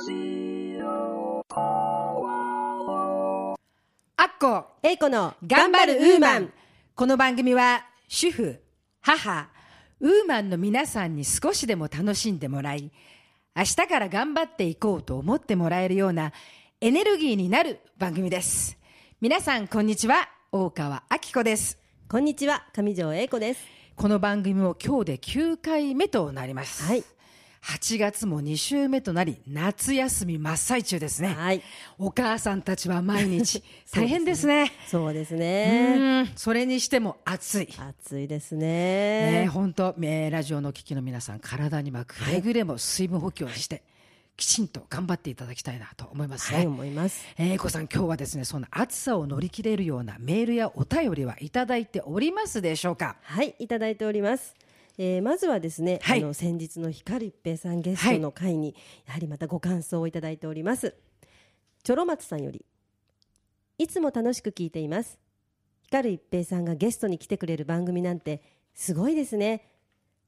アッコ。えいこの頑張るウーマン。この番組は主婦、母、ウーマンの皆さんに少しでも楽しんでもらい明日から頑張っていこうと思ってもらえるようなエネルギーになる番組です。皆さんこんにちは。大川明子です。こんにちは。上条英子です。この番組も今日で9回目となります。はい8月も2週目となり夏休み真っ最中ですね、はい。お母さんたちは毎日 大変ですね。そうですうねん。それにしても暑い。暑いですね。ね本当、えーラジオの聞きの皆さん体にはくれぐれも水分補給をして、きちんと頑張っていただきたいなと思いますね。はい思います。えー、こさん今日はですねそんな暑さを乗り切れるようなメールやお便りはいただいておりますでしょうか？はいいただいておりますえーまずはですね、はい。あの先日の光一平さんゲストの会に、やはりまたご感想をいただいております。チョロ松さんよりいつも楽しく聞いています。光一平さんがゲストに来てくれる番組なんてすごいですね。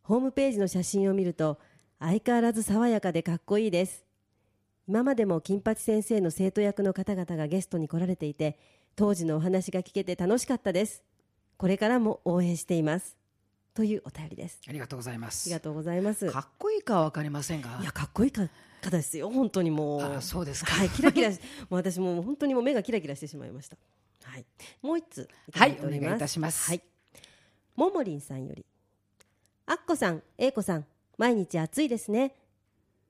ホームページの写真を見ると相変わらず爽やかでかっこいいです。今までも金八先生の生徒役の方々がゲストに来られていて当時のお話が聞けて楽しかったです。これからも応援していますというお便りです。ありがとうございます。ありがとうございます。かっこいいかは分かりませんが？いやかっこいいか方ですよ本当にもう。あそうですか。はいキラキラし もう私もう本当にもう目がキラキラしてしまいました。はい。もう一つはいお願いいたします。はい。ももりんさんより。あっこさんえいこさん毎日暑いですね。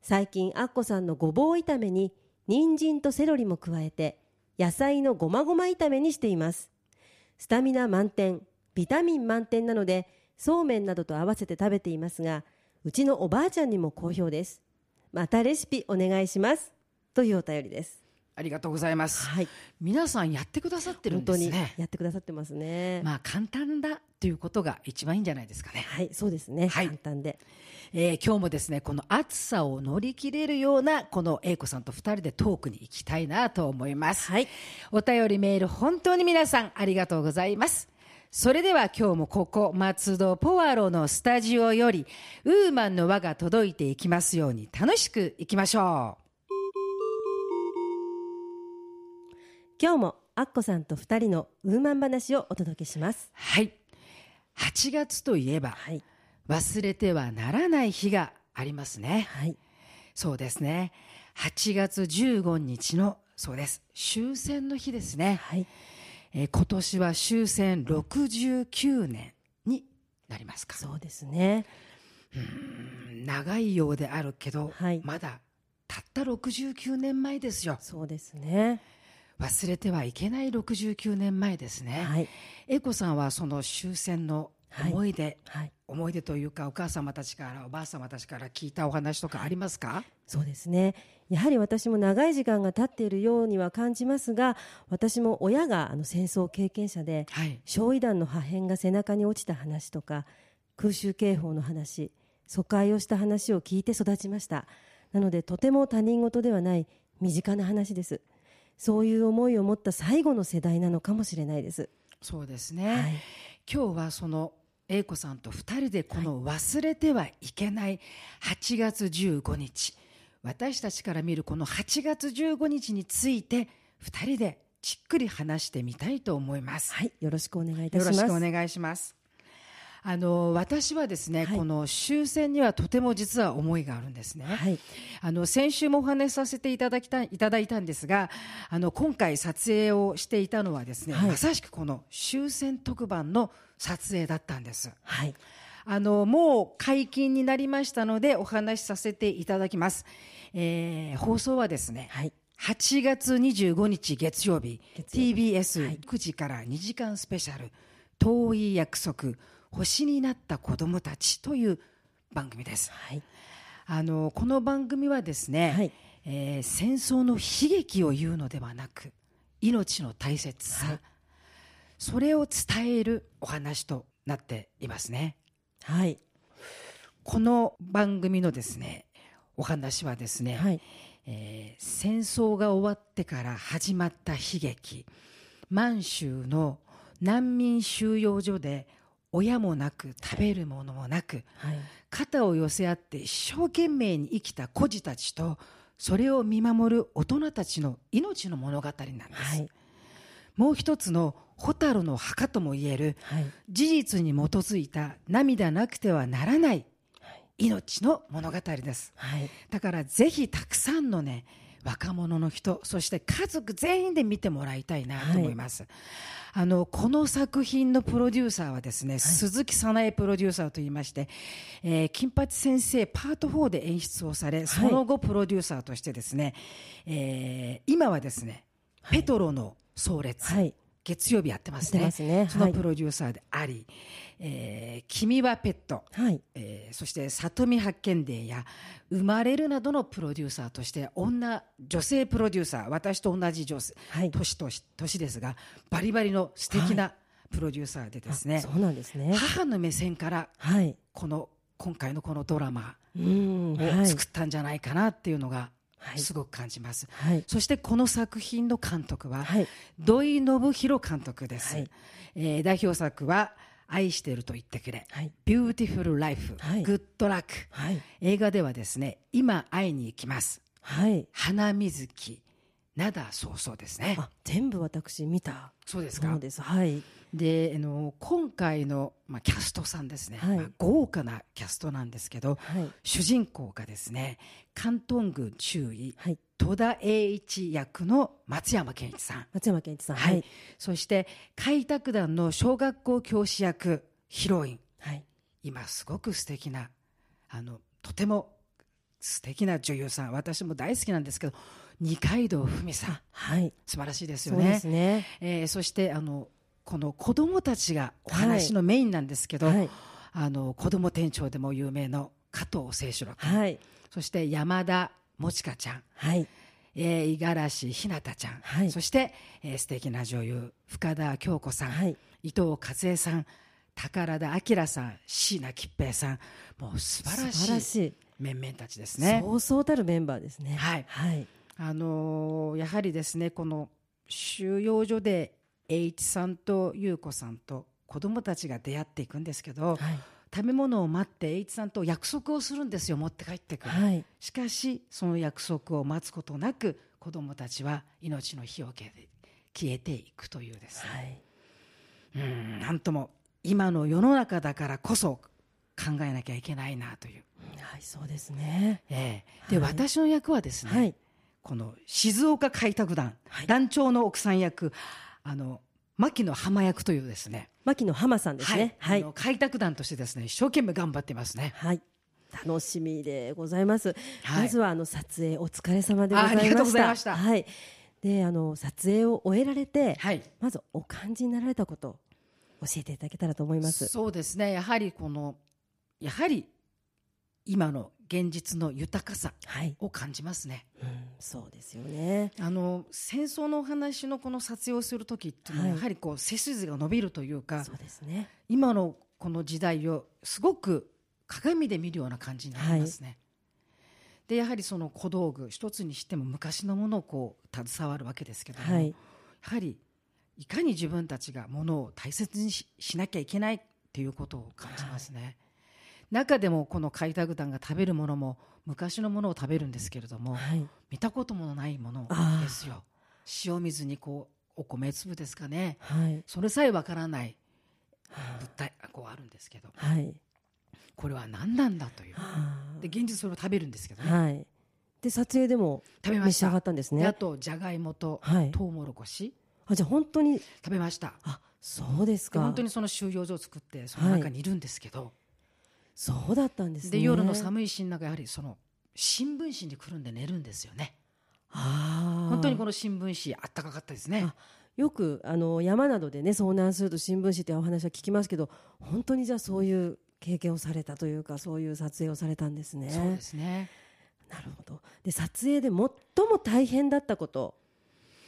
最近あっこさんのごぼう炒めに人参とセロリも加えて野菜のごまごま炒めにしています。スタミナ満点ビタミン満点なのでそうめんなどと合わせて食べていますがうちのおばあちゃんにも好評です。またレシピお願いします。というお便りです。ありがとうございます、はい。皆さんやってくださってるんで本当にすねやってくださってますね、まあ簡単だということが一番いいんじゃないですかね。はいそうですね、はい。簡単で。えー今日もですねこの暑さを乗り切れるようなこの英子さんと2人でトークに行きたいなと思います、はい。お便りメール本当に皆さんありがとうございますそれでは今日もここ松戸ポワロのスタジオよりウーマンの輪が届いていきますように楽しくいきましょ今日もアッコさんと二人のウーマン話をお届けします。うはい。8月といえばはい。忘れてはならない日がありますね。はい。そうですね。8月15日のそうです。終戦の日ですね。はいえー今年は終戦69年になりますか。そうですね。うん長いようであるけど、はい。まだたった69年前ですよ。そうですね。忘れてはいけない69年前ですね、はい。英子さんはその終戦の思い出、はい思い出というかお母様たちからおばあ様たちから聞いたお話とかありますか、そうですね。やはり私も長い時間が経っているようには感じますが私も親があの戦争経験者ではい。焼夷弾の破片が背中に落ちた話とか空襲警報の話疎開をした話を聞いて育ちました。なのでとても他人事ではない身近な話です。そういう思いを持った最後の世代なのかもしれないです。そうですね、はい。今日はその英子さんと2人でこの忘れてはいけない8月15日、私たちから見るこの8月15日について2人でじっくり話してみたいと思います。はいよろしくお願いいたよしますろしくお願いします。あの私はですね、はい。この終戦にはとても実は思いがあるんですね。はい。あの先週もお話しさせていただきたいいただいたんですがあの今回撮影をしていたのはですね、はい。まさしくこの終戦特番の撮影だったんです。はい。あのもう解禁になりましたのでお話しさせていただきます、えー放送はですね、はい。8月25日月曜日月曜日。TBS9 時から2時間スペシャル「遠い約束星になった子供たち」という番組です。はい。あのこの番組はですね、はい。えー戦争の悲劇を言うのではなく命の大切さ、はい。それを伝えるお話となっていますね。はい。この番組のですねお話はですね、はい。えー戦争が終わってから始まった悲劇満州の難民収容所で親もなく食べるものもなくはい。肩を寄せ合って一生懸命に生きた孤児たちとそれを見守る大人たちの命の物語なんです、はい。もう一つの蛍の墓ともいえるはい。事実に基づいた涙なくてはならない。命の物語です。はい。だからぜひたくさんのね若者の人そして家族全員で見てもらいたいなと思います、あのこの作品のプロデューサーはですね、鈴木早苗プロデューサーといいまして、えー金八先生パート4で演出をされその後プロデューサーとしてですね、えー今はですね、ペトロの葬列、はい月曜日やってますね。すね。そのはいプロデューサーであり、えー君はペット」はい。えーそして里見八犬伝や生まれるなどのプロデューサーとして女女性プロデューサー私と同じ女性、はい。年とし年ですがバリバリの素敵なプロデューサーでですね、そうなんですね。母の目線からはい。この今回のこのドラマを作ったんじゃないかなっていうのがはいすごく感じます、はい。そしてこの作品の監督は、はい。土井裕泰監督です、はい。えー代表作は「愛してると言ってくれ」はい。ビューティフル・ライフ」はい。グッドラック」はい。映画ではですね「いま、会いにゆきます」はい「花水木」「涙そうそう」ですね。あ全部私見た。そうですか。そうです。はいであの今回の、まあ、キャストさんですね、はい。まあ、豪華なキャストなんですけどはい。主人公がですね関東軍中尉はい。戸田栄一役の松山ケンイチさん。松山ケンイチさんはい、はい。そして開拓団の小学校教師役ヒロイン。はい。今すごく素敵なあのとても素敵な女優さん。私も大好きなんですけど二階堂ふみさん。はい。素晴らしいですそうでよねすね。えーそしてあのこの子供たちがお話のメインなんですけど、はい。あの子供店長でも有名の加藤清志郎君、はい。そして山田もちかちゃん。はい。えー五十嵐ひなたちゃん、はい。そして、えー素敵な女優深田恭子さん、はい。伊藤和恵さん。宝田明さん。椎名桔平さん。もう素晴らしいしい。面々たちですね。そうそうたるメンバーですね。はい。はい。あのーやはりですねこの収容所で栄一さんと優子さんと子供たちが出会っていくんですけど、はい。食べ物を待って栄一さんと約束をするんですよ持って帰ってくる、はい。しかしその約束を待つことなく子供たちは命の火を消えていくというですね、はい。うんなんとも今の世の中だからこそ考えなきゃいけないなという、はいそうですね。ええ。で、はい。私の役はですね、はい。この静岡開拓団、はい。団長の奥さん役あの牧野浜役というですね。牧野浜さんですね。はい。あの開拓団としてですね一生懸命頑張ってますね。はい。楽しみでございます、はい。まずはあの撮影お疲れ様でございました。あありがとうございました。はい。であの撮影を終えられて、はい。まずお感じになられたこと教えていただけたらと思います。そうですね。やはりこのやはり今の現実の豊かさはい、を感じますね。うん、そうですよね。あの戦争のお話のこの撮影をする時っていうのははい。やはりこう背筋が伸びるというか、そうですね。今のこの時代をすごく鏡で見るような感じになりますね。でやはりその小道具一つにしても昔のものをこう携わるわけですけども、はい。やはりいかに自分たちがものを大切にししなきゃいけないっていうことを感じますね。中でもこの開拓団が食べるものも昔のものを食べるんですけれども、はい。見たこともないものですよ。塩水にこうお米粒ですかね。はい。それさえわからない物体がこうあるんですけどはい。これは何なんだという。はで現実それを食べるんですけどね、はい。で撮影でも食べました。召し上がったんですね。であとじゃがいもとはい。トウモロコシ。あじゃあ本当に食べました。あそうですか。で本当にその収容所を作ってその中にいるんですけど、そうだったんですね。で夜のい寒いシーンの中やはりその新聞紙にくるんで寝るんですよね。あー本当にこの新聞紙あったかかったですね。あよくあの山などでね遭難すると新聞紙ってお話は聞きますけど本当にじゃあそういう経験をされたというかそういう撮影をされたんですね。そうですね。なるほど。で撮影で最も大変だったこと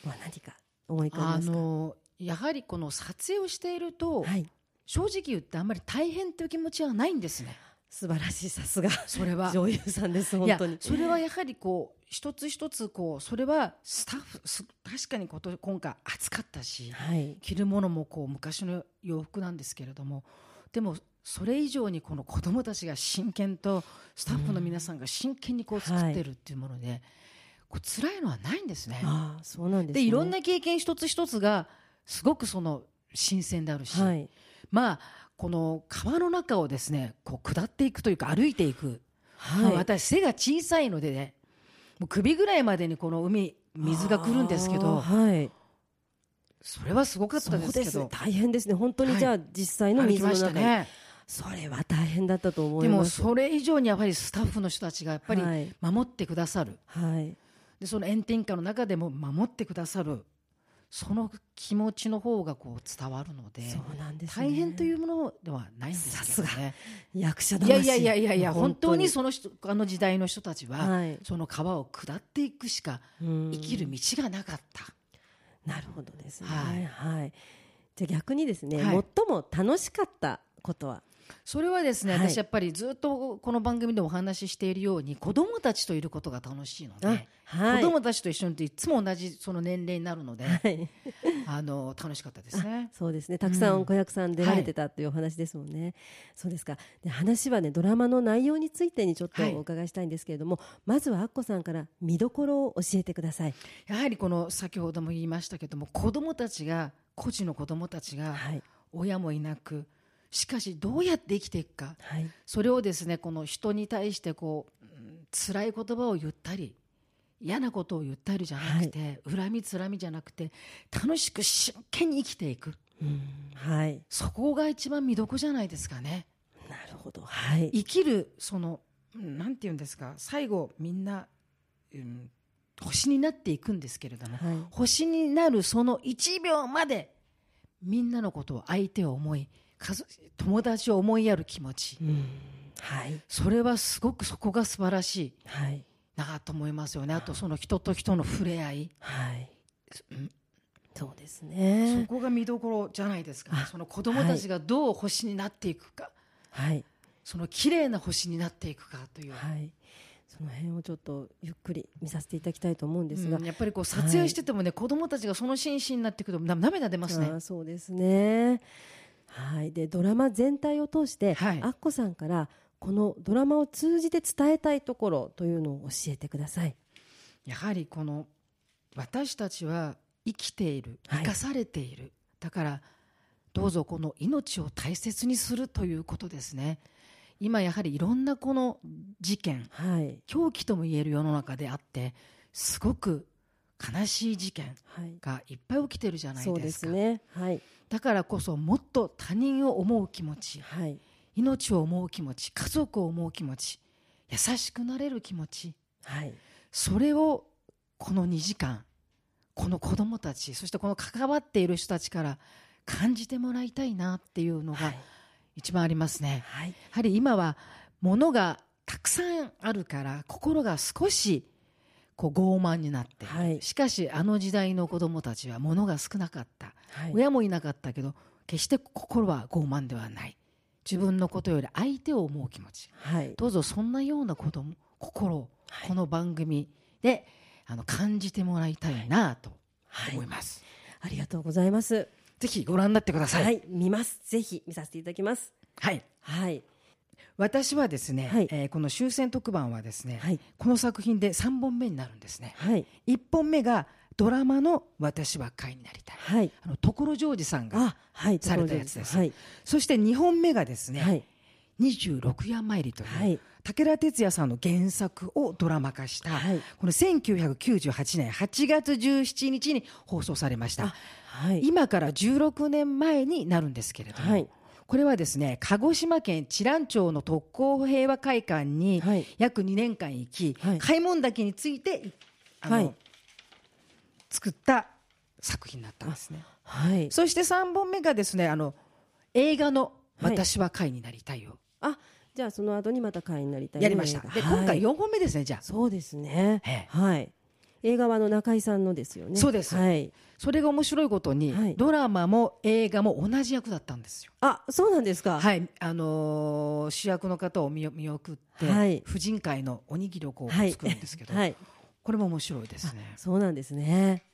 は何か思い浮かびあますか？のやはりこの撮影をしていると、はい正直言ってあんまり大変という気持ちはないんですね。素晴らしいさすが。それは。女優さんです本当に。それはやはりこう一つ一つこうそれはスタッフす確かにこと今回暑かったしはい。着るものもこう昔の洋服なんですけれどもでもそれ以上にこの子どもたちが真剣とスタッフの皆さんが真剣にこう作ってるっていうもので、こう辛いのはないんですね。ああそうなんです、ね、でいろんな経験一つ一つがすごくその新鮮であるし、はいまあこの川の中をですねこう下っていくというか歩いていく、はい。まあ私背が小さいのでねもう首ぐらいまでにこの海水が来るんですけあどーはい。それはすごかったですけど。大変ですね。本当にはいじゃあ実際の水の中に、したね。それは大変だったと思でもいます。それ以上にやっぱりスタッフの人たちがやっぱりはい。守ってくださる、はい。でその炎天下の中でも守ってくださるその気持ちの方がこう伝わるのでね、大変というものではないんですけどね。役者い魂やいやいやいやいや本当に。そその人あの時代の人たちは、はい。その川を下っていくしか生生きる道がなかった、なるほどですね。はい。はい、じゃあ逆にですね、はい。最も楽しかったことは？それはですね、はい。私やっぱりずっとこの番組でお話ししているように子供たちといることが楽しいので、はい。子供たちと一緒にいていつも同じその年齢になるので、はい。あの楽しかったですね。そうですね。たくさうんん子役さん出られてたというお話ですもんね、そうですか。で話はねドラマの内容についてにちょっとはい。お伺いしたいんですけれども、まずはアッコさんから見どころを教えてください。やはりこの先ほども言いましたけども子供たちが孤児の子供たちがはい。親もいなくしかしどうやって生きていくか。はい。それをですねこの人に対してこううん辛い言葉を言ったり嫌なことを言ったりじゃなくて、恨みつらみじゃなくて楽しく真剣に生きていく。うんはい。そこが一番見どこじゃないですかね。なるほどはい。生きるそのうんなんて言うんですか最後みんな、うん、星になっていくんですけれども、はい。星になるその1秒までみんなのことを相手を思い友達を思いやる気持ち。うん。はい。それはすごくそこが素晴らしい。はい。なと思いますよね。あとその人と人の触れ合い、はい。うん。そうですそねこが見どころじゃないですか、ね。あ、その子供たちがどう星になっていくか、はい。その綺麗な星になっていくかという、はい。その辺をちょっとゆっくり見させていただきたいと思うんですが、うん。やっぱりこう撮影しててもね、子供たちがその真摯になっていくとな涙出ますね。そうですね。はい、でドラマ全体を通して、はい。アッコさんからこのドラマを通じて伝えたいところというのを教えてください。やはりこの私たちは生きているはい。生かされている、だからどうぞこの命を大切にするということですね。今やはりいろんなこの事件はい、狂気とも言える世の中であってすごく悲しい事件はい、がいっぱい起きてるじゃないそうでかですすね。はい、だからこそもっと他人を思う気持ちはい、命を思う気持ち家族を思う気持ち優しくなれる気持ちはい、それをこの2時間この子どもたちそしてこの関わっている人たちから感じてもらいたいなっていうのがはい、一番ありますね。はい、やはり今は物がたくさんあるから心が少しこう傲慢になって、はい。しかしあの時代の子どもたちは物が少なかった、はい、親もいなかったけど決して心は傲慢ではない。自分のことより相手を思う気持ち。はい、どうぞそんなようなことも心をこの番組であの感じてもらいたいなとはい。思います、ありがとうございます。ぜひご覧になってください、はい、見ます。ぜひ見させていただきます。はい。はい、私はですね、はい。えーこの終戦特番はですね、はい、この作品で3本目になるんですね。はい、1本目がドラマの「私は会になりたい。はい、」あの所ジョージさんがされたやつです。はい、そして2本目がですね、はい、26夜参りという、はい。武田鉄矢さんの原作をドラマ化した、はい。この1998年8月17日に放送されました。あはい、今から16年前になるんですけれども、はいこれはですね鹿児島県知覧町の特攻平和会館にはい。約2年間行き、はい。開門岳についてあの、はい。作った作品だったんですね。はい、そして3本目がですねあの映画の「はい。私は会になりたいよ」あ、じゃあその後にまた会員になりたいやりました、で、今回よ4本目ですねじゃあ。そうですね。ええ。はい。映画はあの中井さんのですよね。そうですはい。それが面白いことに、はいドラマも映画も同じ役だったんですよあ、そうなんですか。はい、あのー主役の方を見見送って、はい婦人会のおにぎりをこうはい。作るんですけど、はい。これも面白いですね。そうなんですね。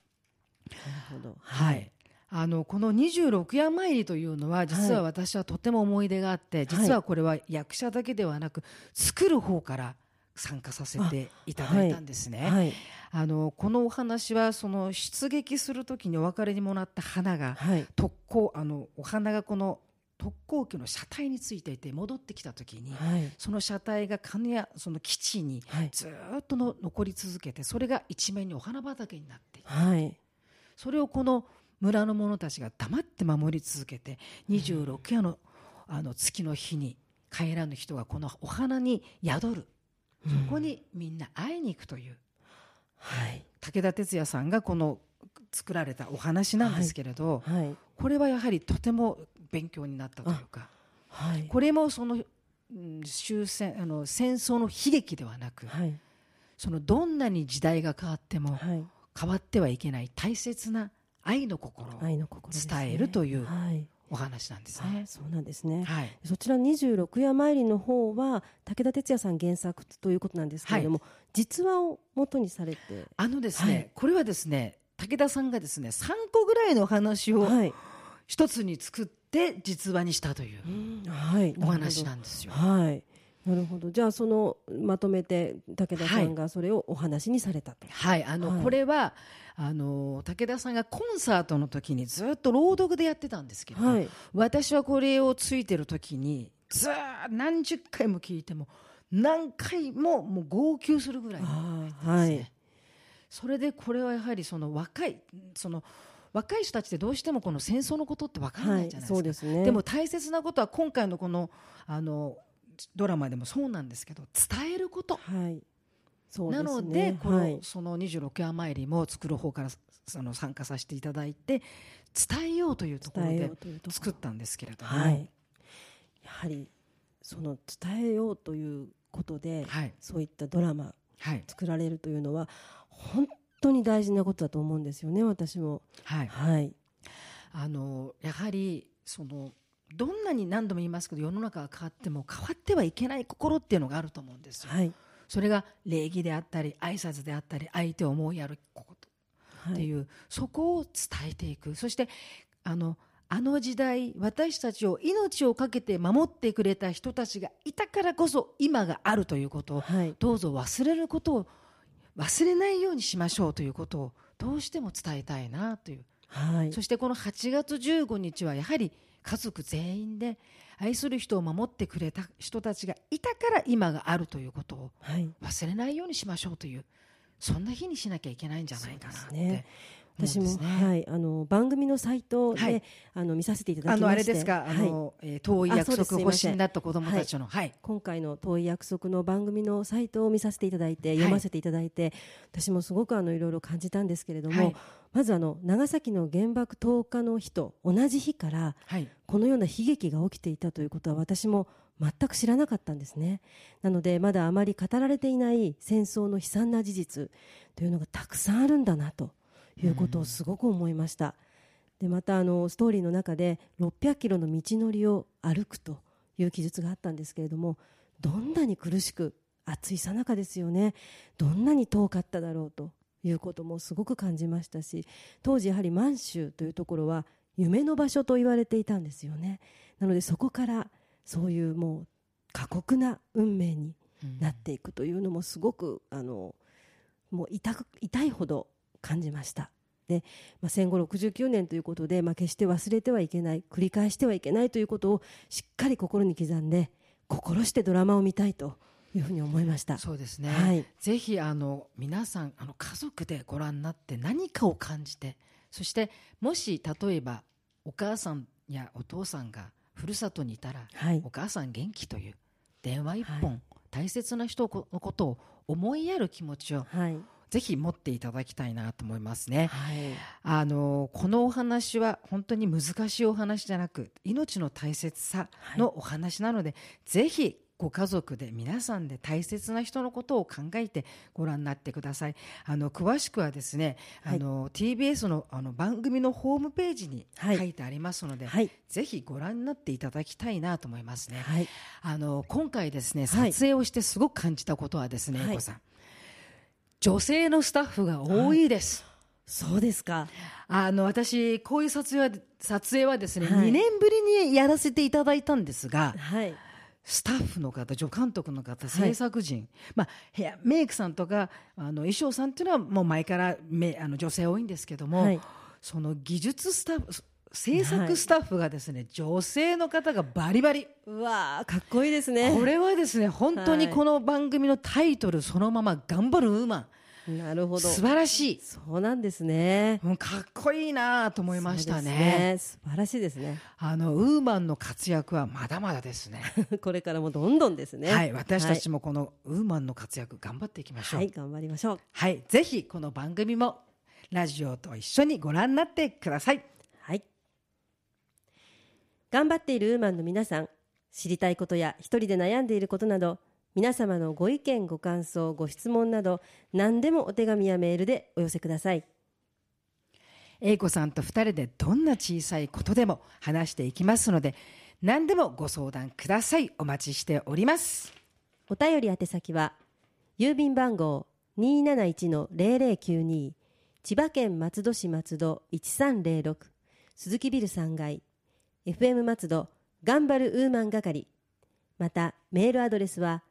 なるほど。はい。あのこの26夜参りというのは実は私はとても思い出があって、実はこれは役者だけではなく作る方から参加させていただいたんですね。はい。あのこのお話はその出撃する時にお別れにもらった花がはい。特攻あのお花がこの特攻機の車体についていて戻ってきた時にはい。その車体が金谷その基地にはい。ずーっとの残り続けてそれが一面にお花畑になっているはい。それをこの村の者たちが黙って守り続けて26夜のあの月の日に帰らぬ人がこのお花に宿るそこにみんな会いに行くという。はい。武田鉄矢さんがこの作られたお話なんですけれど、はい。これはやはりとても勉強になったというかはい。これもその、うん終戦あの戦争の悲劇ではなくはい。そのどんなに時代が変わってもはい。変わってはいけない大切な愛の心を伝えるというはいお話なんですあね。そうなんですね。はい、そちら26夜参りの方は武田鉄矢さん原作ということなんですけれども、実話を元にされて。あのですね、はい。これはですね武田さんがですね3個ぐらいの話をはい、一つに作って実話にしたというはい、お話ななんですよ。はいなるほど。じゃあそのまとめて武田さんがそれをお話にされたと、はい、あの、はい。これはあの武田さんがコンサートの時にずっと朗読でやってたんですけど、はい。私はこれをついてる時にずー何十回も聞いても何回ももう号泣するぐらいですね。はい。それでこれはやはりその若いその若い人たちってどうしてもこの戦争のことって分からはいないじゃないですか、そうですね。でも大切なことは今回のこのあのドラマでもそうなんですけど伝えること。はい。そうですね。なのでこの、はいその26夜参りも作る方からその参加させていただいて伝えようというところで作ったんですけれども、はい。やはりその伝えようということで、はい。そういったドラマはい。作られるというのは本当に大事なことだと思うんですよね私も。はい、はい。あのやはりそのどんなに何度も言いますけど世の中が変わっても変わってはいけない心っていうのがあると思うんですよ。はい。それが礼儀であったり挨拶であったり相手を思いやることはいっていう、そこを伝えていく。そしてあのあの時代私たちを命を懸けて守ってくれた人たちがいたからこそ今があるということをはい。どうぞ忘れることを忘れないようにしましょうということをどうしても伝えたいなという。はい。そしてこの8月15日はやはり家族全員で愛する人を守ってくれた人たちがいたから今があるということをはい。忘れないようにしましょうというそんな日にしなきゃいけないんじゃないかなってね。思私も、ね。はい、あの番組のサイトで、はい。あの見させていただあのあきまして。れですか、あはい。の、えー遠い約束欲しになった子供たちの、はい、今回の遠い約束の番組のサイトを見させていただいて、い。読ませていただいて私もすごくあのいろいろ感じたんですけれども、はいまずあの長崎の原爆投下の日と同じ日からはい、このような悲劇が起きていたということは私も全く知らなかったんですね。なのでまだあまり語られていない戦争の悲惨な事実というのがたくさんあるんだなということをすごく思いました、でまたあのストーリーの中で600キロの道のりを歩くという記述があったんですけれどもどんなに苦しく暑いさなかですよね。どんなに遠かっただろうということもすごく感じましたし当時やはり満州というところは夢の場所と言われていたんですよね。なのでそこからそういうもう過酷な運命になっていくというのもすごくあのもう痛く痛いほど感じました。で、まあ、戦後69年ということで、まあ、決して忘れてはいけない繰り返してはいけないということをしっかり心に刻んで心してドラマを見たいというふうに思いました。そうですね、はい。ぜひあの皆さんあの家族でご覧になって何かを感じてそしてもし例えばお母さんやお父さんがふるさとにいたら、はい。お母さん元気という電話一本、は大切な人のことを思いやる気持ちをはい。ぜひ持っていただきたいなと思いますね。はい。あのこのお話は本当に難しいお話じゃなく命の大切さのお話なので、ぜひご家族で皆さんで大切な人のことを考えてご覧になってください。あの詳しくはですね、はい。あの TBS のあの番組のホームページにはい。書いてありますので、はい。ぜひご覧になっていただきたいなと思いますね。はい。あの今回ですねはい。撮影をしてすごく感じたことはですね、はい。さん。女性のスタッフが多いです。そうですか。あの私こういう撮影は撮影はですね、はい。2年ぶりにやらせていただいたんですがはいスタッフの方助監督の方制作陣、まあ、ヘアメイクさんとかあの衣装さんっていうのはもう前からめあの女性多いんですけども、はい。その技術スタッフ制作スタッフがですね、女性の方がバリバリ。うわーかっこいいですね。これはですね本当にはい。この番組のタイトルそのまま「頑張るウーマンなる」ほど。素晴らしい。そうなんですね。うんかっこいいなと思いましたね。です素晴らしいですね。あのウーマンの活躍はまだまだですね。これからもどんどんですね。はい私たちもこのウーマンの活躍頑張っていきましょう。はい頑張りましょう。はい、ぜひこの番組もラジオと一緒にご覧になってください。はい。頑張っているウーマンの皆さん知りたいことや一人で悩んでいることなど皆様のご意見ご感想ご質問など何でもお手紙やメールでお寄せください英子さんと二人でどんな小さいことでも話していきますので、何でもご相談ください。お待ちしております。お便り宛先は郵便番号271-0092千葉県松戸市松戸1306鈴木ビル3階 FM 松戸頑張るウーマン係またメールアドレスは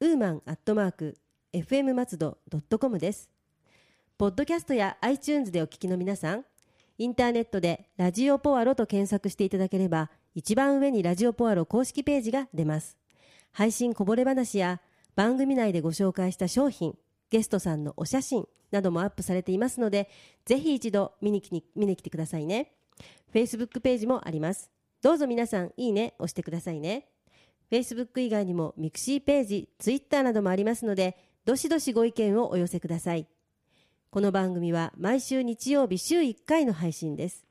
ウーマンアットマーク FM 松戸 .com です。ポッドキャストや iTunes でお聞きの皆さんインターネットでラジオポアロと検索していただければ一番上にラジオポアロ公式ページが出ます。配信こぼれ話や番組内でご紹介した商品ゲストさんのお写真などもアップされていますのでぜひ一度見に来に見に来てくださいね。Facebook ページもあります。どうぞ皆さんいいね押してくださいね。Facebook 以外にもミクシーページ Twitter などもありますのでどしどしご意見をお寄せください。この番組は毎週日曜日週1回の配信です。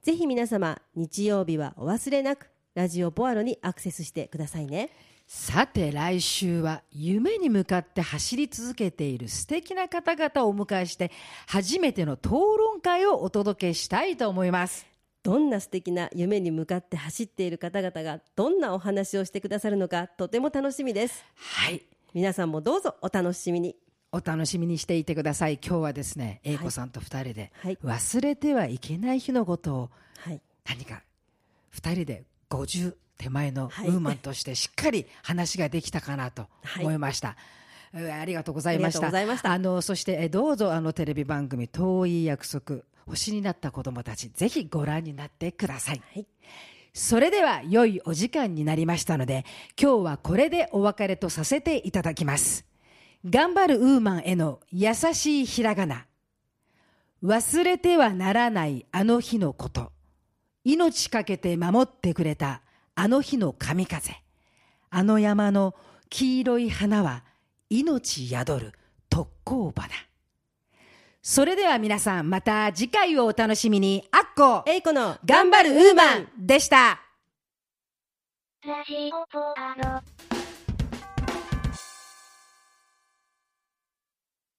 ぜひ皆様日曜日はお忘れなくラジオポアロにアクセスしてくださいね。さて来週は夢に向かって走り続けている素敵な方々をお迎えして初めての討論会をお届けしたいと思います。どんな素敵な夢に向かって走っている方々がどんなお話をしてくださるのかとても楽しみですはい。皆さんもどうぞお楽しみにお楽しみにしていてください。今日はですね、英子さんと二人で、はい忘れてはいけない日のことをはい何か二人で50手前のウはいーマンとしてしっかり話ができたかなと思いました。うわありがとうございました。ありがとうございましたあのそしてえどうぞあのテレビ番組遠い約束星になった子供たちぜひご覧になってください。はいそれでは良いお時間になりましたので今日はこれでお別れとさせていただきます。頑張るウーマンへの優しいひらがな。忘れてはならないあの日のこと。命かけて守ってくれたあの日の神風。あの山の黄色い花は命宿る特攻花。それでは皆さんまた次回をお楽しみに。あっこえいこの頑張るウーマンでした。ラジオポアロ。